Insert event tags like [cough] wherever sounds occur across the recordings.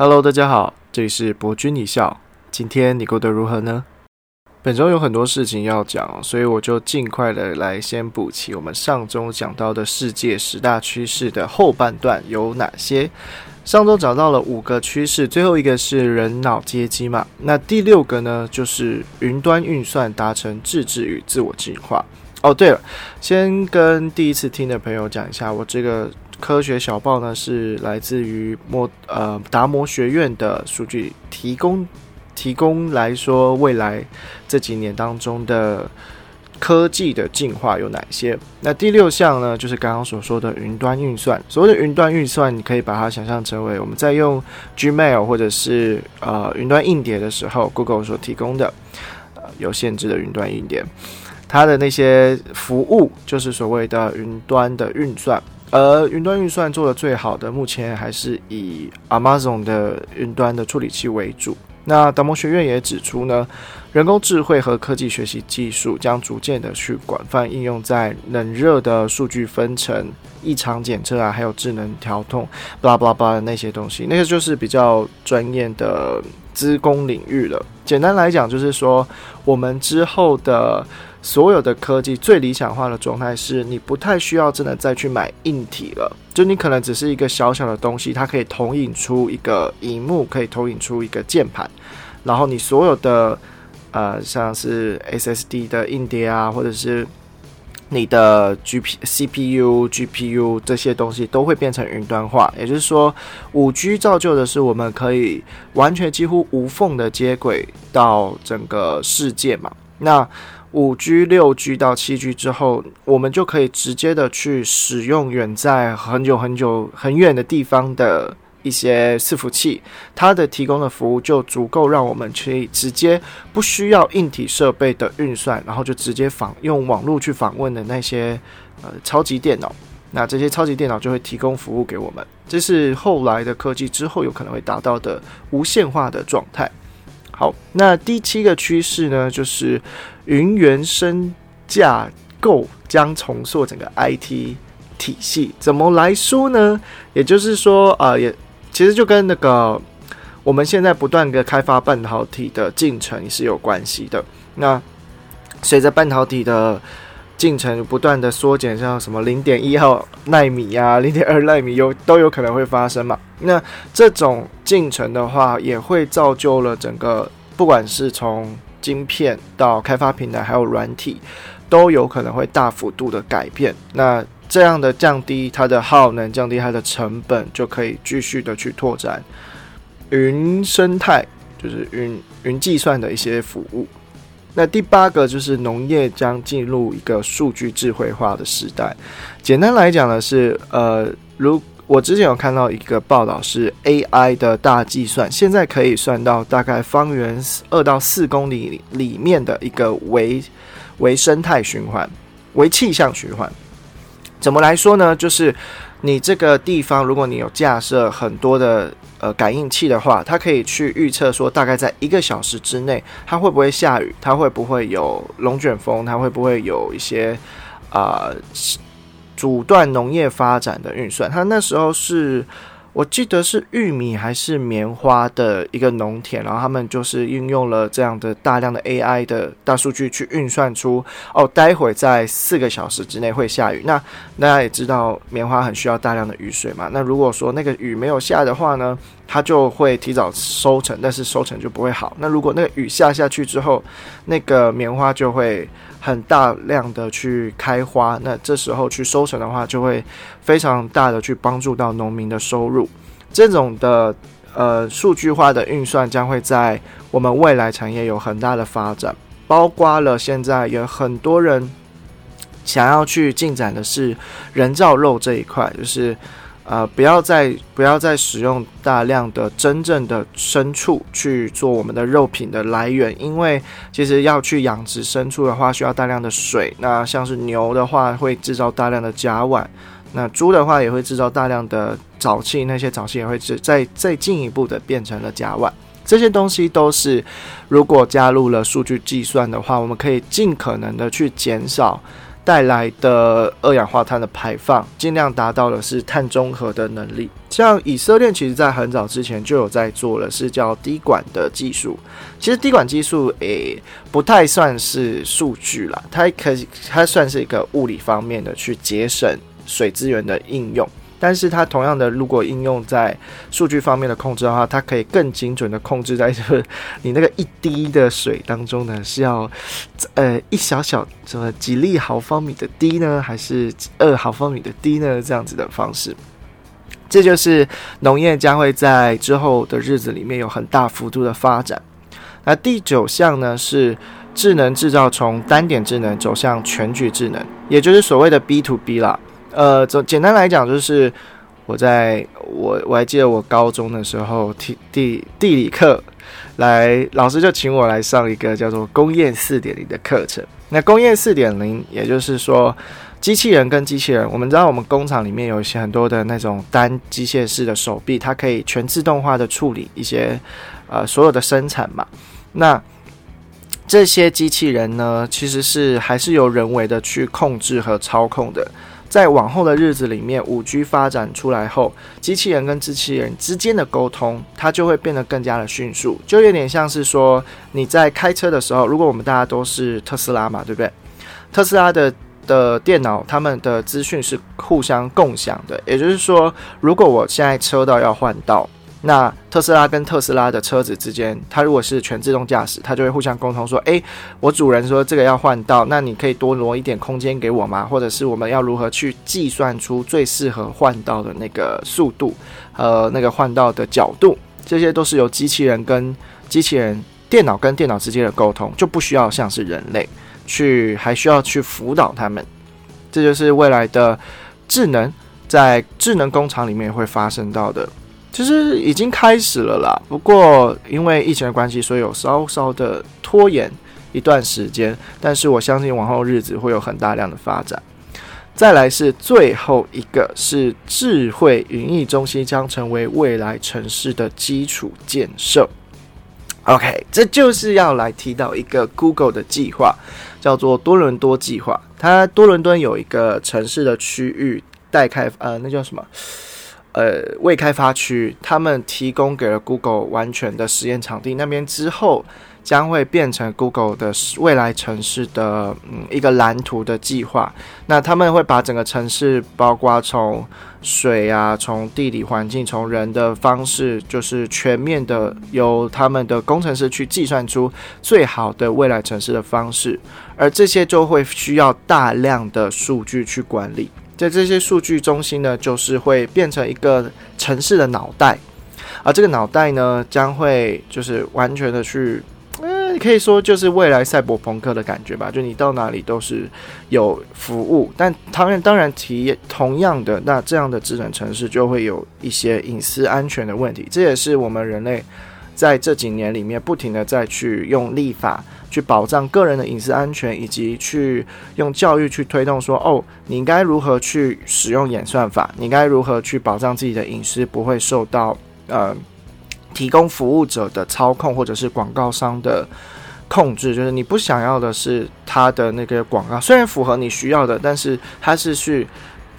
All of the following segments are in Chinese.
Hello，大家好，这里是博君一笑。今天你过得如何呢？本周有很多事情要讲，所以我就尽快的来先补齐我们上周讲到的世界十大趋势的后半段有哪些。上周找到了五个趋势，最后一个是人脑接机嘛？那第六个呢，就是云端运算达成自治与自我进化。哦，对了，先跟第一次听的朋友讲一下，我这个。科学小报呢是来自于摩呃达摩学院的数据提供提供来说未来这几年当中的科技的进化有哪些？那第六项呢就是刚刚所说的云端运算。所谓的云端运算，你可以把它想象成为我们在用 Gmail 或者是呃云端硬碟的时候，Google 所提供的呃有限制的云端硬碟，它的那些服务就是所谓的云端的运算。而云端运算做的最好的，目前还是以 Amazon 的云端的处理器为主。那达摩学院也指出呢，人工智慧和科技学习技术将逐渐的去广泛应用在冷热的数据分层、异常检测啊，还有智能调控，巴拉巴拉巴拉那些东西，那个就是比较专业的资工领域了。简单来讲，就是说我们之后的。所有的科技最理想化的状态是你不太需要真的再去买硬体了，就你可能只是一个小小的东西，它可以投影出一个荧幕，可以投影出一个键盘，然后你所有的呃像是 SSD 的硬碟啊，或者是你的 G P C P U G P U 这些东西都会变成云端化。也就是说，五 G 造就的是我们可以完全几乎无缝的接轨到整个世界嘛？那五 G、六 G 到七 G 之后，我们就可以直接的去使用远在很久很久很远的地方的一些伺服器，它的提供的服务就足够让我们去直接不需要硬体设备的运算，然后就直接访用网络去访问的那些呃超级电脑，那这些超级电脑就会提供服务给我们，这是后来的科技之后有可能会达到的无线化的状态。好，那第七个趋势呢，就是云原生架构将重塑整个 IT 体系。怎么来说呢？也就是说，啊，也其实就跟那个我们现在不断的开发半导体的进程是有关系的。那随着半导体的进程不断的缩减，像什么零点一号纳米呀、零点二纳米有都有可能会发生嘛？那这种进程的话，也会造就了整个，不管是从晶片到开发平台，还有软体，都有可能会大幅度的改变。那这样的降低它的耗能，降低它的成本，就可以继续的去拓展云生态，就是云云计算的一些服务。那第八个就是农业将进入一个数据智慧化的时代。简单来讲呢，是呃，如我之前有看到一个报道，是 AI 的大计算，现在可以算到大概方圆二到四公里里面的一个微微生态循环、微气象循环。怎么来说呢？就是你这个地方，如果你有架设很多的。呃，感应器的话，它可以去预测说，大概在一个小时之内，它会不会下雨，它会不会有龙卷风，它会不会有一些啊阻断农业发展的运算。它那时候是。我记得是玉米还是棉花的一个农田，然后他们就是运用了这样的大量的 AI 的大数据去运算出，哦，待会在四个小时之内会下雨。那大家也知道，棉花很需要大量的雨水嘛。那如果说那个雨没有下的话呢，它就会提早收成，但是收成就不会好。那如果那个雨下下去之后，那个棉花就会。很大量的去开花，那这时候去收成的话，就会非常大的去帮助到农民的收入。这种的呃数据化的运算将会在我们未来产业有很大的发展，包括了现在有很多人想要去进展的是人造肉这一块，就是。呃，不要再不要再使用大量的真正的牲畜去做我们的肉品的来源，因为其实要去养殖牲畜的话，需要大量的水。那像是牛的话，会制造大量的甲烷；那猪的话，也会制造大量的沼气，那些沼气也会再再进一步的变成了甲烷。这些东西都是，如果加入了数据计算的话，我们可以尽可能的去减少。带来的二氧化碳的排放，尽量达到的是碳中和的能力。像以色列，其实在很早之前就有在做了，是叫滴管的技术。其实滴管技术诶，不太算是数据啦，它可以它算是一个物理方面的去节省水资源的应用。但是它同样的，如果应用在数据方面的控制的话，它可以更精准的控制在这个你那个一滴的水当中呢，是要呃一小小什么几粒毫方米的滴呢，还是二毫方米的滴呢？这样子的方式，这就是农业将会在之后的日子里面有很大幅度的发展。那第九项呢是智能制造从单点智能走向全局智能，也就是所谓的 B to B 啦。呃，简简单来讲，就是我在我我还记得我高中的时候，地地地理课，来老师就请我来上一个叫做工业四点零的课程。那工业四点零，也就是说，机器人跟机器人，我们知道我们工厂里面有一些很多的那种单机械式的手臂，它可以全自动化的处理一些呃所有的生产嘛。那这些机器人呢，其实是还是由人为的去控制和操控的。在往后的日子里面，五 G 发展出来后，机器人跟机器人之间的沟通，它就会变得更加的迅速，就有点像是说你在开车的时候，如果我们大家都是特斯拉嘛，对不对？特斯拉的的电脑，他们的资讯是互相共享的，也就是说，如果我现在车道要换道。那特斯拉跟特斯拉的车子之间，它如果是全自动驾驶，它就会互相沟通说：“诶，我主人说这个要换道，那你可以多挪一点空间给我吗？或者是我们要如何去计算出最适合换道的那个速度，呃，那个换道的角度，这些都是由机器人跟机器人、电脑跟电脑之间的沟通，就不需要像是人类去，还需要去辅导他们。这就是未来的智能在智能工厂里面会发生到的。”其实已经开始了啦，不过因为疫情的关系，所以有稍稍的拖延一段时间。但是我相信往后日子会有很大量的发展。再来是最后一个，是智慧云艺中心将成为未来城市的基础建设。OK，这就是要来提到一个 Google 的计划，叫做多伦多计划。它多伦多有一个城市的区域待开，呃，那叫什么？呃，未开发区，他们提供给了 Google 完全的实验场地，那边之后将会变成 Google 的未来城市的嗯一个蓝图的计划。那他们会把整个城市，包括从水啊，从地理环境，从人的方式，就是全面的由他们的工程师去计算出最好的未来城市的方式，而这些就会需要大量的数据去管理。在这些数据中心呢，就是会变成一个城市的脑袋，而这个脑袋呢，将会就是完全的去，嗯，可以说就是未来赛博朋克的感觉吧。就你到哪里都是有服务，但当然，当然，提同样的，那这样的智能城市就会有一些隐私安全的问题。这也是我们人类在这几年里面不停的再去用立法。去保障个人的隐私安全，以及去用教育去推动说，哦，你应该如何去使用演算法？你该如何去保障自己的隐私不会受到呃提供服务者的操控，或者是广告商的控制？就是你不想要的是他的那个广告，虽然符合你需要的，但是他是去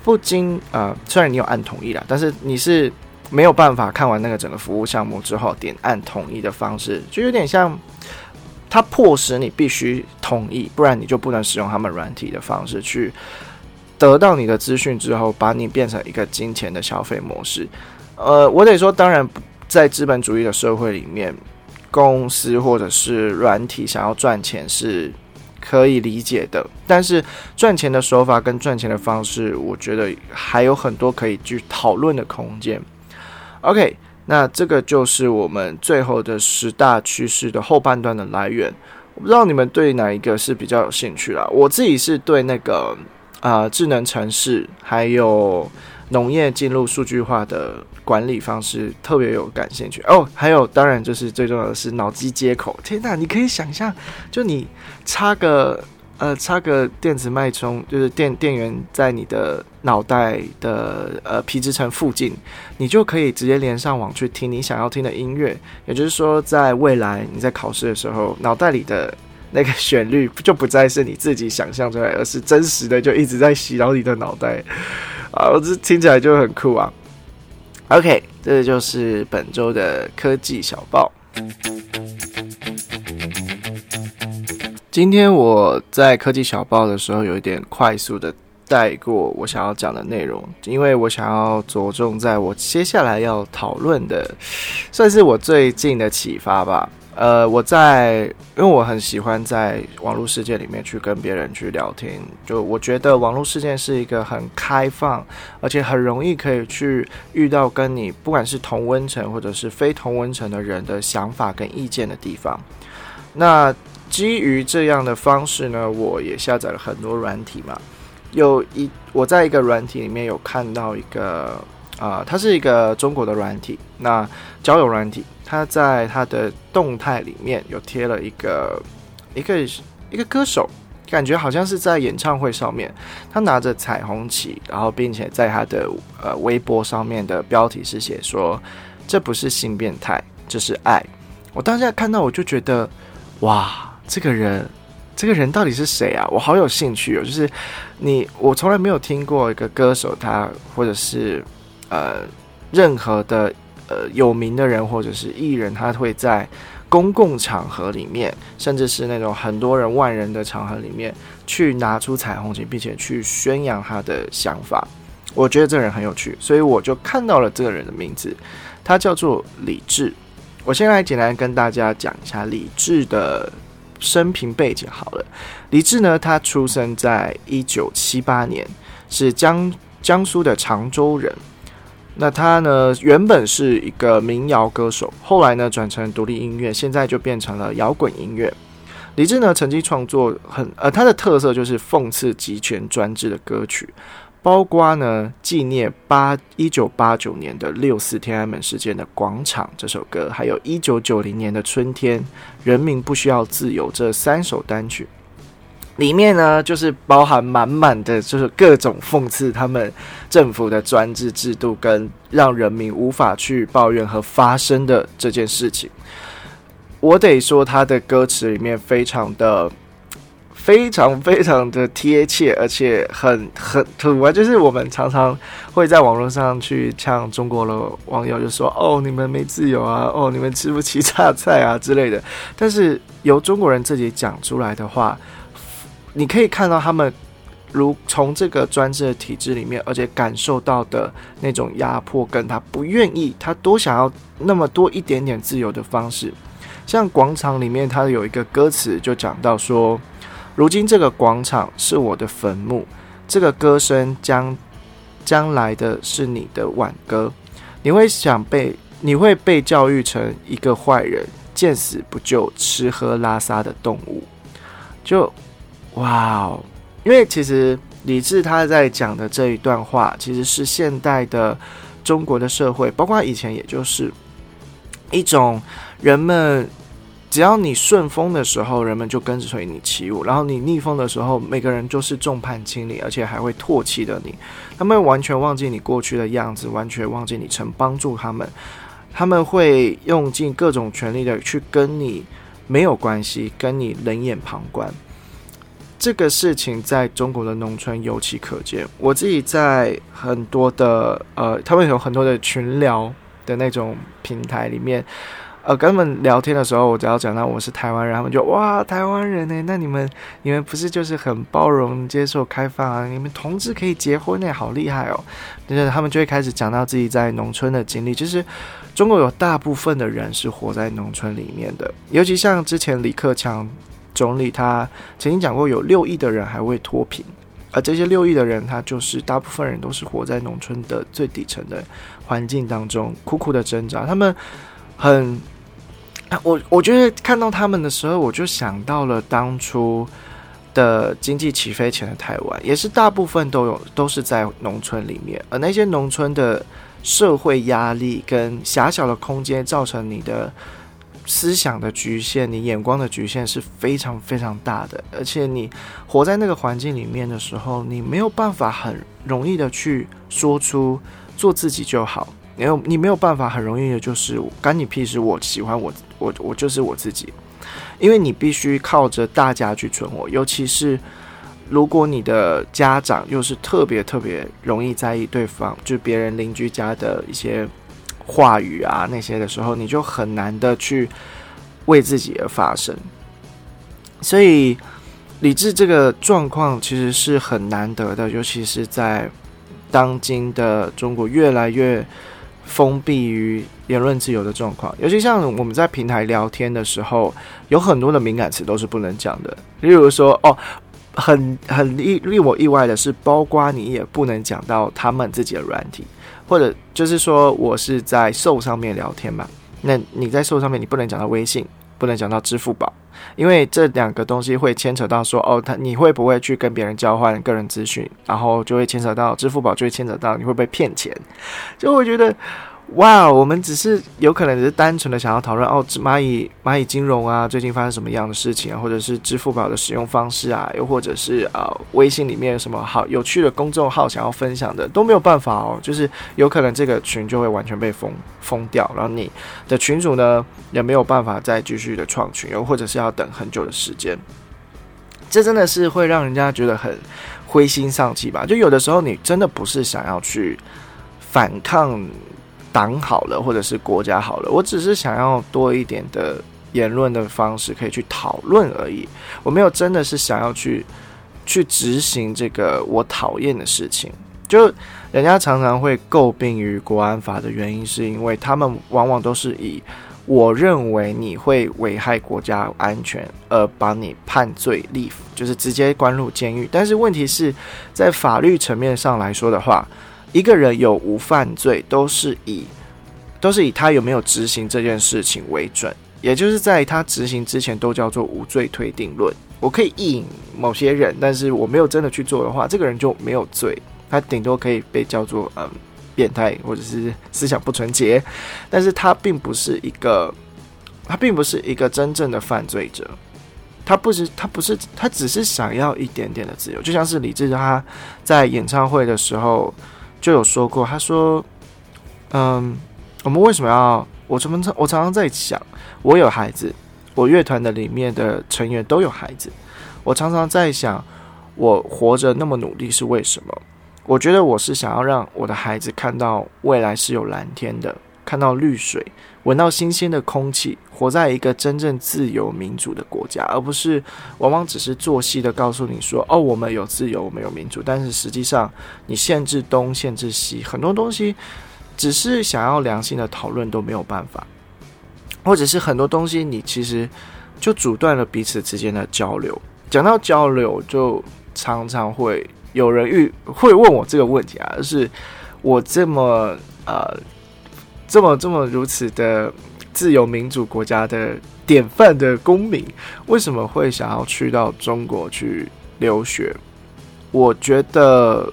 不经呃，虽然你有按同意了，但是你是没有办法看完那个整个服务项目之后点按同意的方式，就有点像。它迫使你必须同意，不然你就不能使用他们软体的方式去得到你的资讯之后，把你变成一个金钱的消费模式。呃，我得说，当然在资本主义的社会里面，公司或者是软体想要赚钱是可以理解的，但是赚钱的手法跟赚钱的方式，我觉得还有很多可以去讨论的空间。OK。那这个就是我们最后的十大趋势的后半段的来源。我不知道你们对哪一个是比较有兴趣啦。我自己是对那个啊智能城市还有农业进入数据化的管理方式特别有感兴趣哦。还有当然就是最重要的是脑机接口。天哪，你可以想象，就你插个。呃，插个电子脉冲，就是电电源在你的脑袋的呃皮质层附近，你就可以直接连上网去听你想要听的音乐。也就是说，在未来你在考试的时候，脑袋里的那个旋律就不再是你自己想象出来，而是真实的，就一直在洗脑你的脑袋啊！我这听起来就很酷啊。OK，这就是本周的科技小报。今天我在科技小报的时候，有一点快速的。带过我想要讲的内容，因为我想要着重在我接下来要讨论的，算是我最近的启发吧。呃，我在，因为我很喜欢在网络世界里面去跟别人去聊天，就我觉得网络世界是一个很开放，而且很容易可以去遇到跟你不管是同温层或者是非同温层的人的想法跟意见的地方。那基于这样的方式呢，我也下载了很多软体嘛。有一我在一个软体里面有看到一个啊，它是一个中国的软体，那交友软体，它在它的动态里面有贴了一个一个一个歌手，感觉好像是在演唱会上面，他拿着彩虹旗，然后并且在他的呃微博上面的标题是写说这不是性变态，这是爱。我当下看到我就觉得哇，这个人。这个人到底是谁啊？我好有兴趣哦！就是你，我从来没有听过一个歌手，他或者是呃任何的呃有名的人或者是艺人，他会在公共场合里面，甚至是那种很多人万人的场合里面，去拿出彩虹旗，并且去宣扬他的想法。我觉得这人很有趣，所以我就看到了这个人的名字，他叫做李志。我先来简单跟大家讲一下李志的。生平背景好了，李志呢，他出生在一九七八年，是江江苏的常州人。那他呢，原本是一个民谣歌手，后来呢转成独立音乐，现在就变成了摇滚音乐。李志呢，曾经创作很呃，他的特色就是讽刺集权专制的歌曲。包括呢，纪念八一九八九年的六四天安门事件的广场这首歌，还有一九九零年的春天，人民不需要自由这三首单曲，里面呢就是包含满满的，就是各种讽刺他们政府的专制制度，跟让人民无法去抱怨和发声的这件事情。我得说，他的歌词里面非常的。非常非常的贴切，而且很很土啊！就是我们常常会在网络上去呛中国的网友，就说：“哦，你们没自由啊！哦，你们吃不起榨菜啊之类的。”但是由中国人自己讲出来的话，你可以看到他们如从这个专制的体制里面，而且感受到的那种压迫，跟他不愿意，他多想要那么多一点点自由的方式。像广场里面，他有一个歌词就讲到说。如今这个广场是我的坟墓，这个歌声将将来的是你的挽歌。你会想被，你会被教育成一个坏人，见死不救、吃喝拉撒的动物。就哇哦！因为其实李志他在讲的这一段话，其实是现代的中国的社会，包括以前，也就是一种人们。只要你顺风的时候，人们就跟随你起舞；然后你逆风的时候，每个人就是众叛亲离，而且还会唾弃的你。他们完全忘记你过去的样子，完全忘记你曾帮助他们。他们会用尽各种权力的去跟你没有关系，跟你冷眼旁观。这个事情在中国的农村尤其可见。我自己在很多的呃，他们有很多的群聊的那种平台里面。呃，跟他们聊天的时候，我只要讲到我是台湾人，他们就哇，台湾人呢？那你们你们不是就是很包容、接受、开放啊？你们同志可以结婚呢，好厉害哦！就是他们就会开始讲到自己在农村的经历。其实中国有大部分的人是活在农村里面的，尤其像之前李克强总理他曾经讲过，有六亿的人还未脱贫，而这些六亿的人，他就是大部分人都是活在农村的最底层的环境当中，苦苦的挣扎。他们。很，我我觉得看到他们的时候，我就想到了当初的经济起飞前的台湾，也是大部分都有都是在农村里面，而那些农村的社会压力跟狭小的空间，造成你的思想的局限，你眼光的局限是非常非常大的，而且你活在那个环境里面的时候，你没有办法很容易的去说出做自己就好。没有，你没有办法很容易的，就是干你屁事。我喜欢我，我我就是我自己。因为你必须靠着大家去存活，尤其是如果你的家长又是特别特别容易在意对方，就别人邻居家的一些话语啊那些的时候，你就很难的去为自己而发声。所以，理智这个状况其实是很难得的，尤其是在当今的中国越来越封闭于言论自由的状况。尤其像我们在平台聊天的时候，有很多的敏感词都是不能讲的。例如说，哦，很很意令我意外的是，包括你也不能讲到他们自己的软体，或者就是说我是在售上面聊天嘛，那你在售上面你不能讲到微信，不能讲到支付宝。因为这两个东西会牵扯到说哦，他你会不会去跟别人交换个人资讯，然后就会牵扯到支付宝，就会牵扯到你会不会骗钱，就会觉得。哇，我们只是有可能只是单纯的想要讨论哦，蚂蚁蚂蚁金融啊，最近发生什么样的事情啊，或者是支付宝的使用方式啊，又或者是啊，微信里面有什么好有趣的公众号想要分享的都没有办法哦，就是有可能这个群就会完全被封封掉，然后你的群主呢也没有办法再继续的创群，又或者是要等很久的时间，这真的是会让人家觉得很灰心丧气吧？就有的时候你真的不是想要去反抗。党好了，或者是国家好了，我只是想要多一点的言论的方式可以去讨论而已。我没有真的是想要去去执行这个我讨厌的事情。就人家常常会诟病于国安法的原因，是因为他们往往都是以我认为你会危害国家安全而把你判罪立，就是直接关入监狱。但是问题是在法律层面上来说的话。一个人有无犯罪，都是以都是以他有没有执行这件事情为准，也就是在他执行之前都叫做无罪推定论。我可以意引某些人，但是我没有真的去做的话，这个人就没有罪，他顶多可以被叫做嗯变态或者是思想不纯洁，但是他并不是一个他并不是一个真正的犯罪者，他不是他不是他只是想要一点点的自由，就像是李志他在演唱会的时候。就有说过，他说：“嗯，我们为什么要？我常常我常常在想，我有孩子，我乐团的里面的成员都有孩子，我常常在想，我活着那么努力是为什么？我觉得我是想要让我的孩子看到未来是有蓝天的。”看到绿水，闻到新鲜的空气，活在一个真正自由民主的国家，而不是往往只是做戏的告诉你说：“哦，我们有自由，我们有民主。”但是实际上，你限制东，限制西，很多东西只是想要良性的讨论都没有办法，或者是很多东西你其实就阻断了彼此之间的交流。讲到交流，就常常会有人遇会问我这个问题啊，就是我这么呃。这么这么如此的自由民主国家的典范的公民，为什么会想要去到中国去留学？我觉得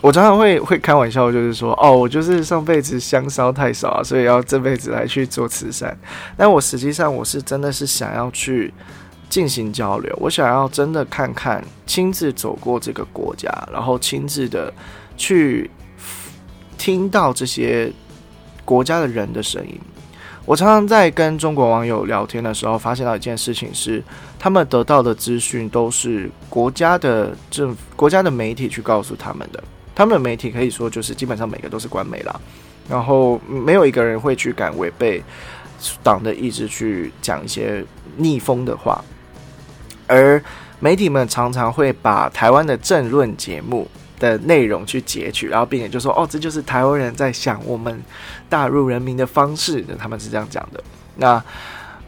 我常常会会开玩笑，就是说，哦，我就是上辈子香烧太少啊，所以要这辈子来去做慈善。但我实际上我是真的是想要去进行交流，我想要真的看看，亲自走过这个国家，然后亲自的去听到这些。国家的人的声音，我常常在跟中国网友聊天的时候，发现到一件事情是，他们得到的资讯都是国家的政府、国家的媒体去告诉他们的。他们的媒体可以说就是基本上每个都是官媒啦，然后没有一个人会去敢违背党的意志去讲一些逆风的话，而媒体们常常会把台湾的政论节目。的内容去截取，然后并且就说：“哦，这就是台湾人在想我们大陆人民的方式。”他们是这样讲的。那。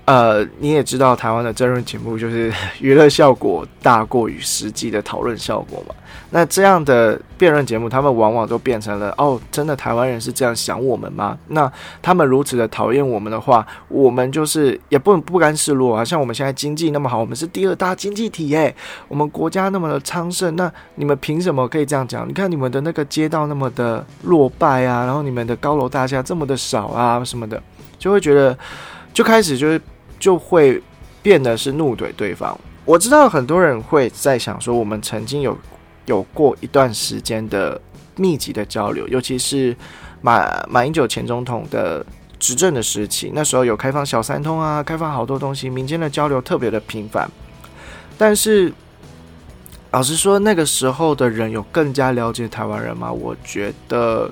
呃，你也知道台湾的争论节目就是 [laughs] 娱乐效果大过于实际的讨论效果嘛？那这样的辩论节目，他们往往都变成了哦，真的台湾人是这样想我们吗？那他们如此的讨厌我们的话，我们就是也不不甘示弱啊！像我们现在经济那么好，我们是第二大经济体诶，我们国家那么的昌盛，那你们凭什么可以这样讲？你看你们的那个街道那么的落败啊，然后你们的高楼大厦这么的少啊什么的，就会觉得就开始就是。就会变得是怒怼对方。我知道很多人会在想说，我们曾经有有过一段时间的密集的交流，尤其是马马英九前总统的执政的时期，那时候有开放小三通啊，开放好多东西，民间的交流特别的频繁。但是，老实说，那个时候的人有更加了解台湾人吗？我觉得，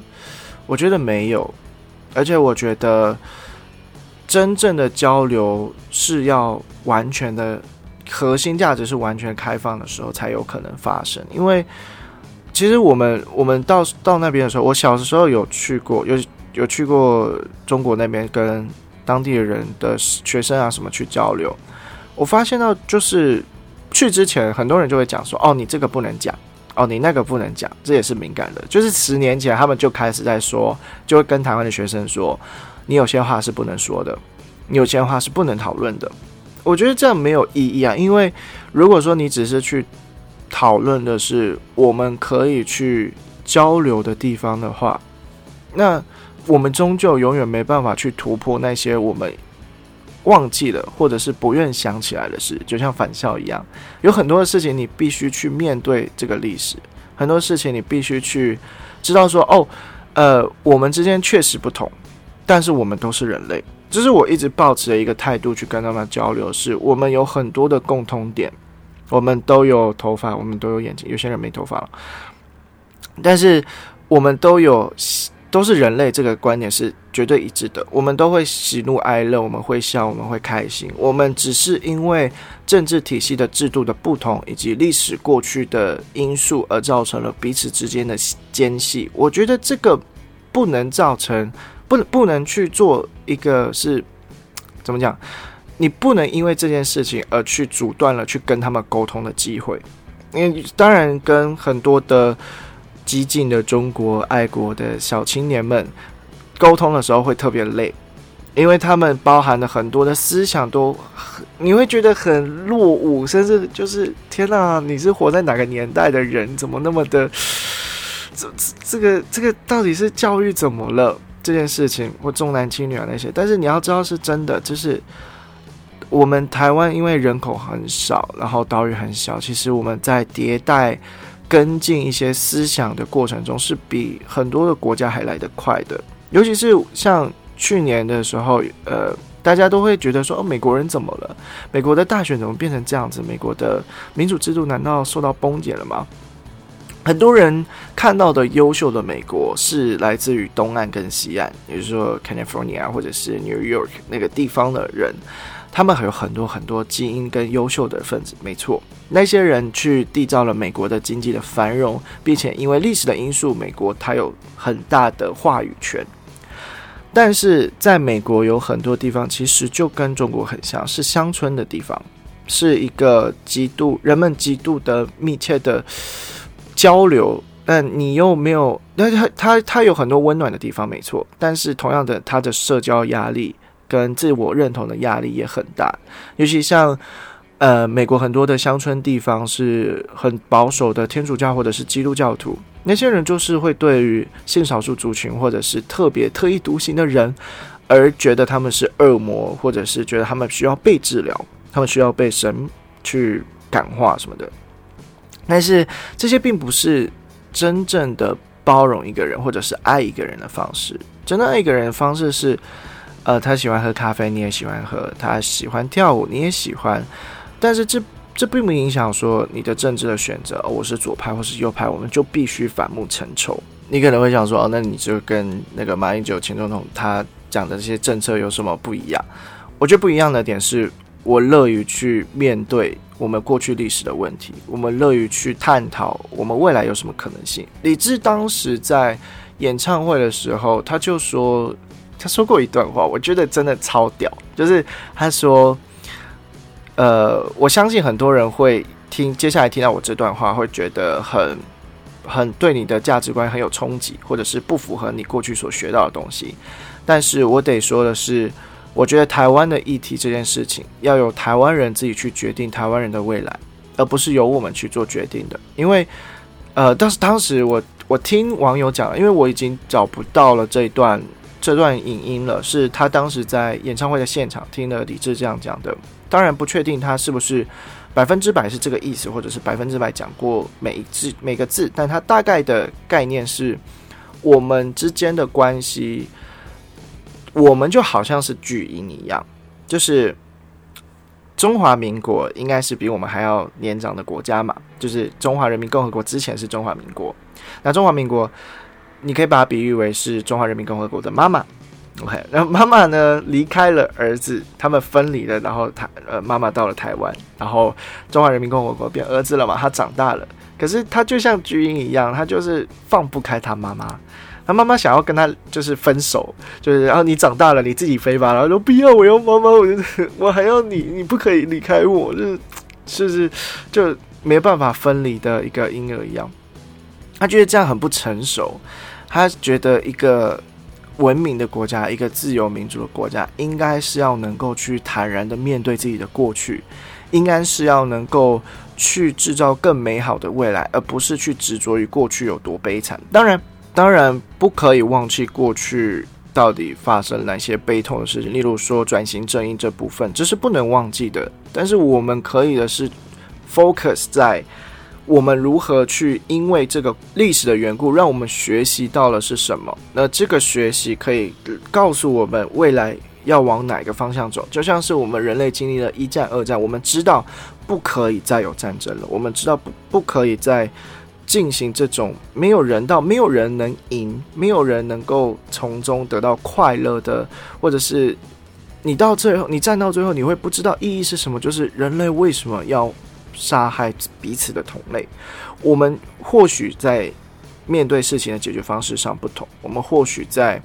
我觉得没有。而且，我觉得真正的交流是要完全的核心价值是完全开放的时候才有可能发生。因为，其实我们我们到到那边的时候，我小的时候有去过，有有去过中国那边跟当地的人的学生啊什么去交流，我发现到就是。去之前，很多人就会讲说：“哦，你这个不能讲，哦，你那个不能讲，这也是敏感的。”就是十年前，他们就开始在说，就会跟台湾的学生说：“你有些话是不能说的，你有些话是不能讨论的。”我觉得这样没有意义啊，因为如果说你只是去讨论的是我们可以去交流的地方的话，那我们终究永远没办法去突破那些我们。忘记了，或者是不愿想起来的事，就像返校一样，有很多的事情你必须去面对这个历史，很多事情你必须去知道说，哦，呃，我们之间确实不同，但是我们都是人类，这是我一直保持的一个态度去跟他们交流，是我们有很多的共通点，我们都有头发，我们都有眼睛，有些人没头发了，但是我们都有。都是人类，这个观点是绝对一致的。我们都会喜怒哀乐，我们会笑，我们会开心。我们只是因为政治体系的制度的不同，以及历史过去的因素，而造成了彼此之间的间隙。我觉得这个不能造成，不不能去做一个是怎么讲？你不能因为这件事情而去阻断了去跟他们沟通的机会。因为当然跟很多的。激进的中国爱国的小青年们沟通的时候会特别累，因为他们包含了很多的思想，都你会觉得很落伍，甚至就是天哪，你是活在哪个年代的人？怎么那么的这这个这个到底是教育怎么了？这件事情或重男轻女啊那些，但是你要知道是真的，就是我们台湾因为人口很少，然后岛屿很小，其实我们在迭代。跟进一些思想的过程中，是比很多的国家还来得快的。尤其是像去年的时候，呃，大家都会觉得说，哦，美国人怎么了？美国的大选怎么变成这样子？美国的民主制度难道受到崩解了吗？很多人看到的优秀的美国是来自于东岸跟西岸，也就是说，California 或者是 New York 那个地方的人。他们还有很多很多基因跟优秀的分子，没错，那些人去缔造了美国的经济的繁荣，并且因为历史的因素，美国它有很大的话语权。但是在美国有很多地方其实就跟中国很像，是乡村的地方，是一个极度人们极度的密切的交流，但你又没有，那他他他有很多温暖的地方，没错，但是同样的，他的社交压力。跟自我认同的压力也很大，尤其像呃美国很多的乡村地方是很保守的天主教或者是基督教徒，那些人就是会对于性少数族群或者是特别特异独行的人，而觉得他们是恶魔，或者是觉得他们需要被治疗，他们需要被神去感化什么的。但是这些并不是真正的包容一个人或者是爱一个人的方式，真的爱一个人的方式是。呃，他喜欢喝咖啡，你也喜欢喝；他喜欢跳舞，你也喜欢。但是这这并不影响说你的政治的选择。我是左派或是右派，我们就必须反目成仇。你可能会想说，哦，那你就跟那个马英九前总统他讲的这些政策有什么不一样？我觉得不一样的点是，我乐于去面对我们过去历史的问题，我们乐于去探讨我们未来有什么可能性。李志当时在演唱会的时候，他就说。他说过一段话，我觉得真的超屌，就是他说：“呃，我相信很多人会听接下来听到我这段话，会觉得很很对你的价值观很有冲击，或者是不符合你过去所学到的东西。但是我得说的是，我觉得台湾的议题这件事情，要由台湾人自己去决定台湾人的未来，而不是由我们去做决定的。因为，呃，但是当时我我听网友讲，因为我已经找不到了这一段。”这段影音了，是他当时在演唱会的现场听了李志这样讲的。当然不确定他是不是百分之百是这个意思，或者是百分之百讲过每一字每个字，但他大概的概念是：我们之间的关系，我们就好像是巨婴一样，就是中华民国应该是比我们还要年长的国家嘛，就是中华人民共和国之前是中华民国，那中华民国你可以把它比喻为是中华人民共和国的妈妈。OK，然后妈妈呢离开了儿子，他们分离了，然后他呃妈妈到了台湾，然后中华人民共和国变儿子了嘛，他长大了，可是他就像巨婴一样，他就是放不开他妈妈，他妈妈想要跟他就是分手，就是然后你长大了你自己飞吧，然后说不要我要妈妈，我我还要你，你不可以离开我，就是就是就没办法分离的一个婴儿一样，他觉得这样很不成熟，他觉得一个。文明的国家，一个自由民主的国家，应该是要能够去坦然的面对自己的过去，应该是要能够去制造更美好的未来，而不是去执着于过去有多悲惨。当然，当然不可以忘记过去到底发生哪些悲痛的事情，例如说转型正义这部分，这是不能忘记的。但是我们可以的是 focus 在。我们如何去因为这个历史的缘故，让我们学习到了是什么？那这个学习可以告诉我们未来要往哪个方向走。就像是我们人类经历了一战、二战，我们知道不可以再有战争了，我们知道不不可以再进行这种没有人到、没有人能赢、没有人能够从中得到快乐的，或者是你到最后，你站到最后，你会不知道意义是什么，就是人类为什么要。杀害彼此的同类，我们或许在面对事情的解决方式上不同，我们或许在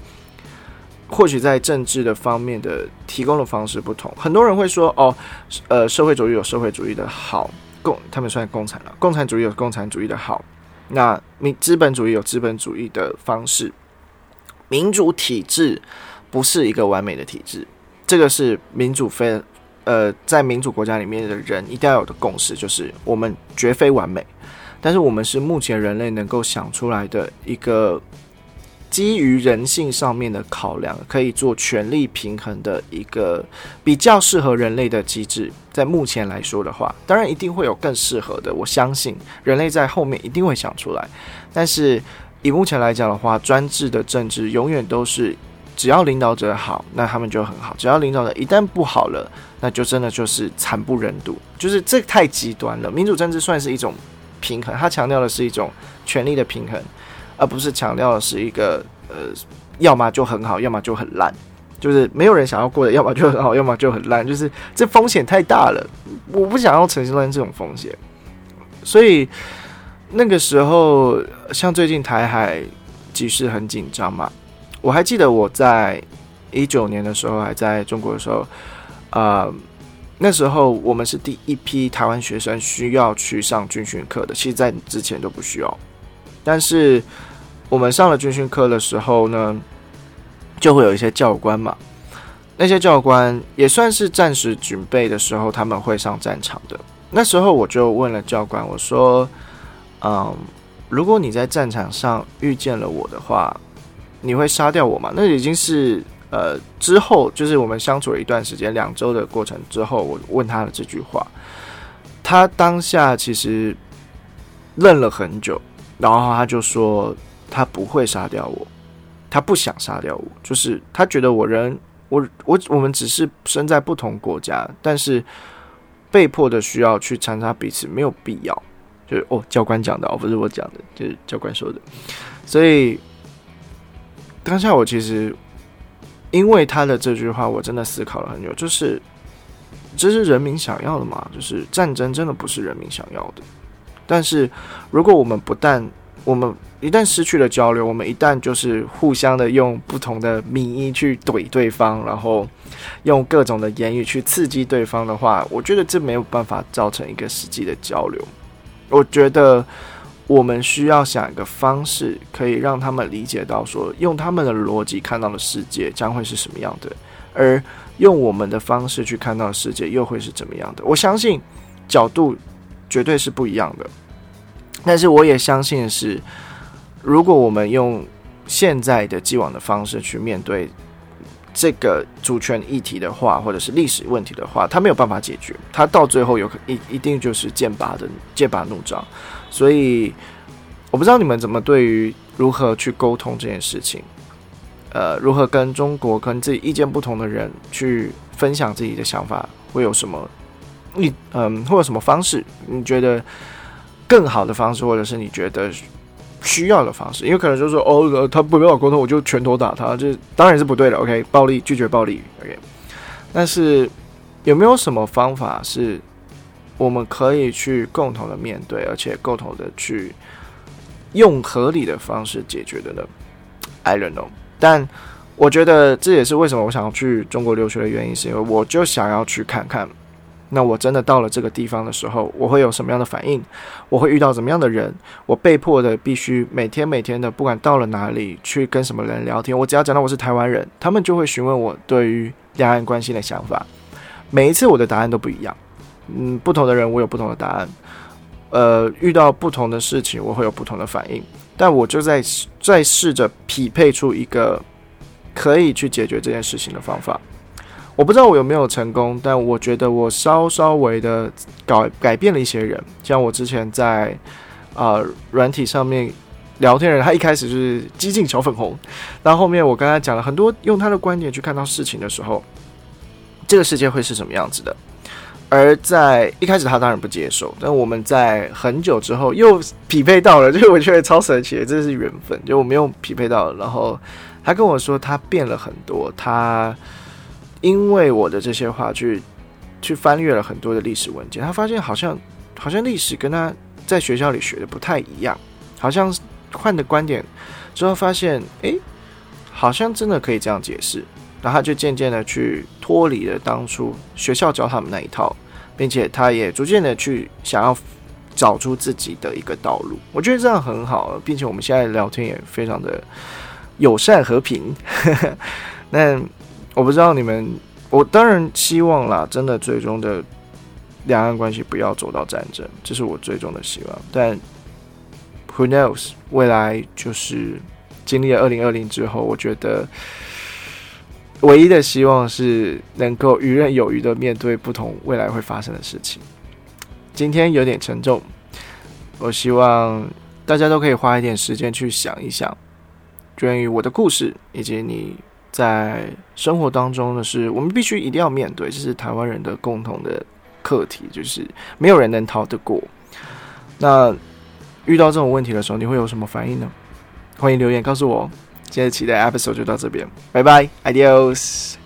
或许在政治的方面的提供的方式不同。很多人会说：“哦，呃，社会主义有社会主义的好，共他们算共产了，共产主义有共产主义的好，那民资本主义有资本主义的方式，民主体制不是一个完美的体制，这个是民主非。”呃，在民主国家里面的人一定要有的共识，就是我们绝非完美，但是我们是目前人类能够想出来的一个基于人性上面的考量，可以做权力平衡的一个比较适合人类的机制。在目前来说的话，当然一定会有更适合的，我相信人类在后面一定会想出来。但是以目前来讲的话，专制的政治永远都是。只要领导者好，那他们就很好；只要领导者一旦不好了，那就真的就是惨不忍睹。就是这太极端了。民主政治算是一种平衡，它强调的是一种权力的平衡，而不是强调的是一个呃，要么就很好，要么就很烂。就是没有人想要过的，要么就很好，要么就很烂。就是这风险太大了，我不想要承受这种风险。所以那个时候，像最近台海局势很紧张嘛。我还记得我在一九年的时候还在中国的时候，呃，那时候我们是第一批台湾学生需要去上军训课的，其实在之前都不需要。但是我们上了军训课的时候呢，就会有一些教官嘛，那些教官也算是战时准备的时候他们会上战场的。那时候我就问了教官，我说：“嗯，如果你在战场上遇见了我的话。”你会杀掉我吗？那已经是呃之后，就是我们相处了一段时间，两周的过程之后，我问他的这句话，他当下其实愣了很久，然后他就说他不会杀掉我，他不想杀掉我，就是他觉得我人我我我们只是身在不同国家，但是被迫的需要去残杀彼此没有必要，就是哦教官讲的哦不是我讲的，就是教官说的，所以。当下我其实因为他的这句话，我真的思考了很久。就是这是人民想要的吗？就是战争真的不是人民想要的。但是如果我们不但我们一旦失去了交流，我们一旦就是互相的用不同的名义去怼对方，然后用各种的言语去刺激对方的话，我觉得这没有办法造成一个实际的交流。我觉得。我们需要想一个方式，可以让他们理解到，说用他们的逻辑看到的世界将会是什么样的，而用我们的方式去看到世界又会是怎么样的。我相信角度绝对是不一样的，但是我也相信是，如果我们用现在的既往的方式去面对这个主权议题的话，或者是历史问题的话，它没有办法解决，它到最后有一一定就是剑拔的剑拔弩张。所以，我不知道你们怎么对于如何去沟通这件事情。呃，如何跟中国跟自己意见不同的人去分享自己的想法，会有什么？你嗯，会有什么方式？你觉得更好的方式，或者是你觉得需要的方式？因为可能就是说，哦，他不跟我沟通，我就拳头打他，这当然是不对的。OK，暴力拒绝暴力。OK，但是有没有什么方法是我们可以去共同的面对，而且共同的去用合理的方式解决的呢？I don't know。但我觉得这也是为什么我想要去中国留学的原因，是因为我就想要去看看。那我真的到了这个地方的时候，我会有什么样的反应？我会遇到怎么样的人？我被迫的必须每天每天的，不管到了哪里去跟什么人聊天，我只要讲到我是台湾人，他们就会询问我对于两岸关系的想法。每一次我的答案都不一样，嗯，不同的人我有不同的答案。呃，遇到不同的事情，我会有不同的反应。但我就在在试着匹配出一个可以去解决这件事情的方法。我不知道我有没有成功，但我觉得我稍稍微的改改变了一些人，像我之前在啊软体上面聊天人，他一开始就是激进小粉红，然后后面我跟他讲了很多，用他的观点去看到事情的时候，这个世界会是什么样子的。而在一开始他当然不接受，但我们在很久之后又匹配到了，就是我觉得超神奇，这是缘分，就我们又匹配到。然后他跟我说他变了很多，他。因为我的这些话去去翻阅了很多的历史文件，他发现好像好像历史跟他在学校里学的不太一样，好像换的观点之后发现，哎，好像真的可以这样解释，然后他就渐渐的去脱离了当初学校教他们那一套，并且他也逐渐的去想要找出自己的一个道路。我觉得这样很好，并且我们现在聊天也非常的友善和平。[laughs] 那。我不知道你们，我当然希望啦，真的最终的两岸关系不要走到战争，这是我最终的希望。但 Who knows？未来就是经历了二零二零之后，我觉得唯一的希望是能够游刃有余的面对不同未来会发生的事情。今天有点沉重，我希望大家都可以花一点时间去想一想，关于我的故事以及你。在生活当中呢是，我们必须一定要面对，这是台湾人的共同的课题，就是没有人能逃得过。那遇到这种问题的时候，你会有什么反应呢？欢迎留言告诉我。今天期待 episode 就到这边，拜拜，adios。